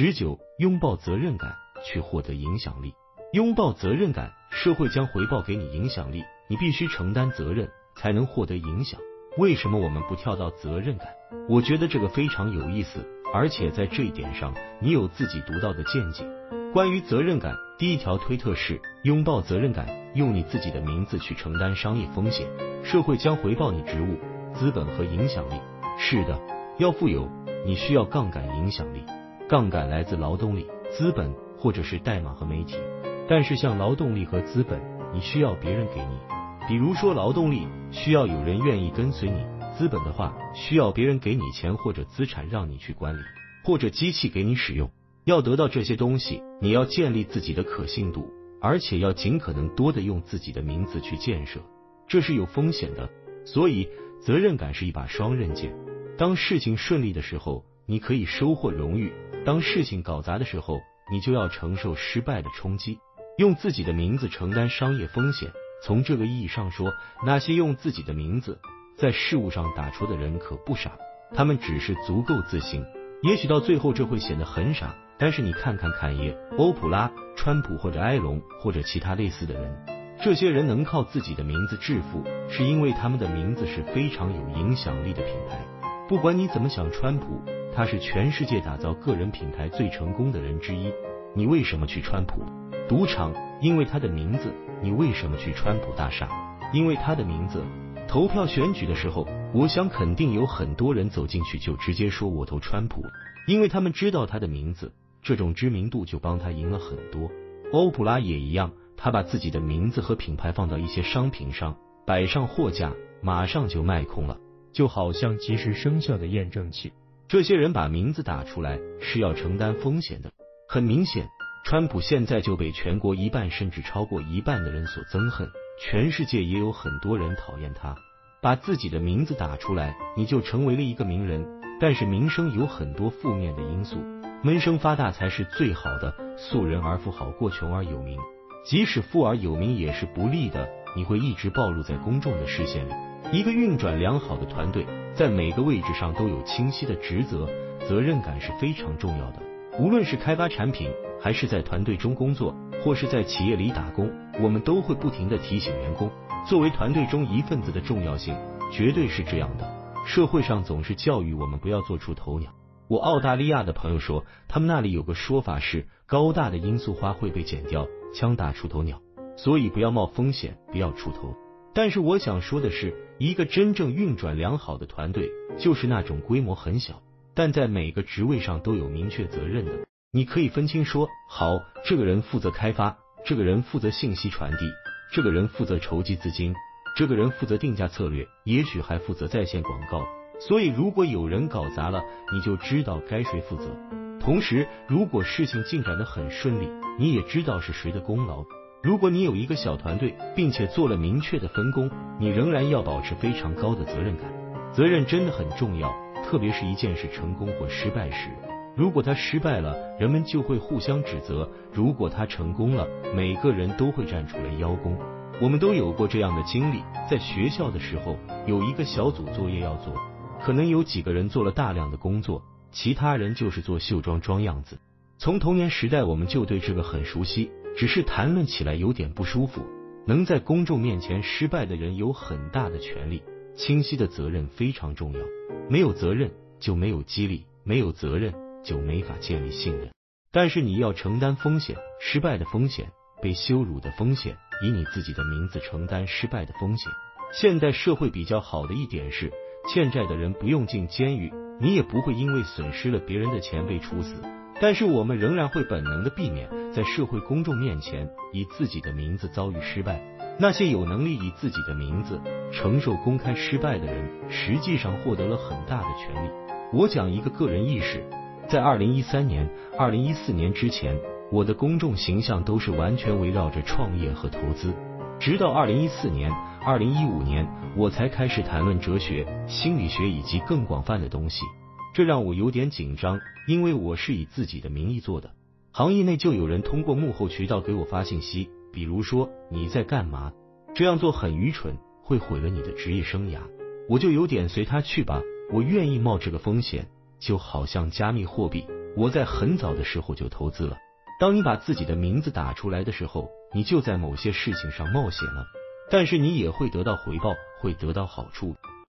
十九，拥抱责任感去获得影响力。拥抱责任感，社会将回报给你影响力，你必须承担责任才能获得影响。为什么我们不跳到责任感？我觉得这个非常有意思，而且在这一点上，你有自己独到的见解。关于责任感，第一条推特是拥抱责任感，用你自己的名字去承担商业风险，社会将回报你职务、资本和影响力。是的，要富有，你需要杠杆影响力。杠杆来自劳动力、资本或者是代码和媒体。但是像劳动力和资本，你需要别人给你。比如说劳动力需要有人愿意跟随你，资本的话需要别人给你钱或者资产让你去管理，或者机器给你使用。要得到这些东西，你要建立自己的可信度，而且要尽可能多的用自己的名字去建设，这是有风险的。所以，责任感是一把双刃剑。当事情顺利的时候，你可以收获荣誉；当事情搞砸的时候，你就要承受失败的冲击。用自己的名字承担商业风险，从这个意义上说，那些用自己的名字在事物上打出的人可不傻，他们只是足够自信。也许到最后这会显得很傻。但是你看看坎爷、欧普拉、川普或者埃隆或者其他类似的人，这些人能靠自己的名字致富，是因为他们的名字是非常有影响力的品牌。不管你怎么想，川普他是全世界打造个人品牌最成功的人之一。你为什么去川普赌场？因为他的名字。你为什么去川普大厦？因为他的名字。投票选举的时候，我想肯定有很多人走进去就直接说我投川普，因为他们知道他的名字。这种知名度就帮他赢了很多。欧普拉也一样，他把自己的名字和品牌放到一些商品上，摆上货架，马上就卖空了，就好像即时生效的验证器。这些人把名字打出来是要承担风险的。很明显，川普现在就被全国一半甚至超过一半的人所憎恨，全世界也有很多人讨厌他。把自己的名字打出来，你就成为了一个名人。但是名声有很多负面的因素。闷声发大财是最好的，素人而富好过穷而有名。即使富而有名也是不利的，你会一直暴露在公众的视线里。一个运转良好的团队，在每个位置上都有清晰的职责，责任感是非常重要的。无论是开发产品，还是在团队中工作，或是在企业里打工，我们都会不停的提醒员工，作为团队中一份子的重要性，绝对是这样的。社会上总是教育我们不要做出头鸟。我澳大利亚的朋友说，他们那里有个说法是，高大的罂粟花会被剪掉，枪打出头鸟，所以不要冒风险，不要出头。但是我想说的是，一个真正运转良好的团队，就是那种规模很小，但在每个职位上都有明确责任的。你可以分清说，好，这个人负责开发，这个人负责信息传递，这个人负责筹集资金，这个人负责定价策略，也许还负责在线广告。所以，如果有人搞砸了，你就知道该谁负责。同时，如果事情进展的很顺利，你也知道是谁的功劳。如果你有一个小团队，并且做了明确的分工，你仍然要保持非常高的责任感。责任真的很重要，特别是一件事成功或失败时。如果他失败了，人们就会互相指责；如果他成功了，每个人都会站出来邀功。我们都有过这样的经历，在学校的时候，有一个小组作业要做。可能有几个人做了大量的工作，其他人就是做秀装装样子。从童年时代我们就对这个很熟悉，只是谈论起来有点不舒服。能在公众面前失败的人有很大的权利，清晰的责任非常重要。没有责任就没有激励，没有责任就没法建立信任。但是你要承担风险，失败的风险，被羞辱的风险，以你自己的名字承担失败的风险。现代社会比较好的一点是。欠债的人不用进监狱，你也不会因为损失了别人的钱被处死。但是我们仍然会本能的避免在社会公众面前以自己的名字遭遇失败。那些有能力以自己的名字承受公开失败的人，实际上获得了很大的权利。我讲一个个人意识，在二零一三年、二零一四年之前，我的公众形象都是完全围绕着创业和投资，直到二零一四年。二零一五年，我才开始谈论哲学、心理学以及更广泛的东西，这让我有点紧张，因为我是以自己的名义做的。行业内就有人通过幕后渠道给我发信息，比如说你在干嘛？这样做很愚蠢，会毁了你的职业生涯。我就有点随他去吧，我愿意冒这个风险，就好像加密货币，我在很早的时候就投资了。当你把自己的名字打出来的时候，你就在某些事情上冒险了，但是你也会得到回报，会得到好处。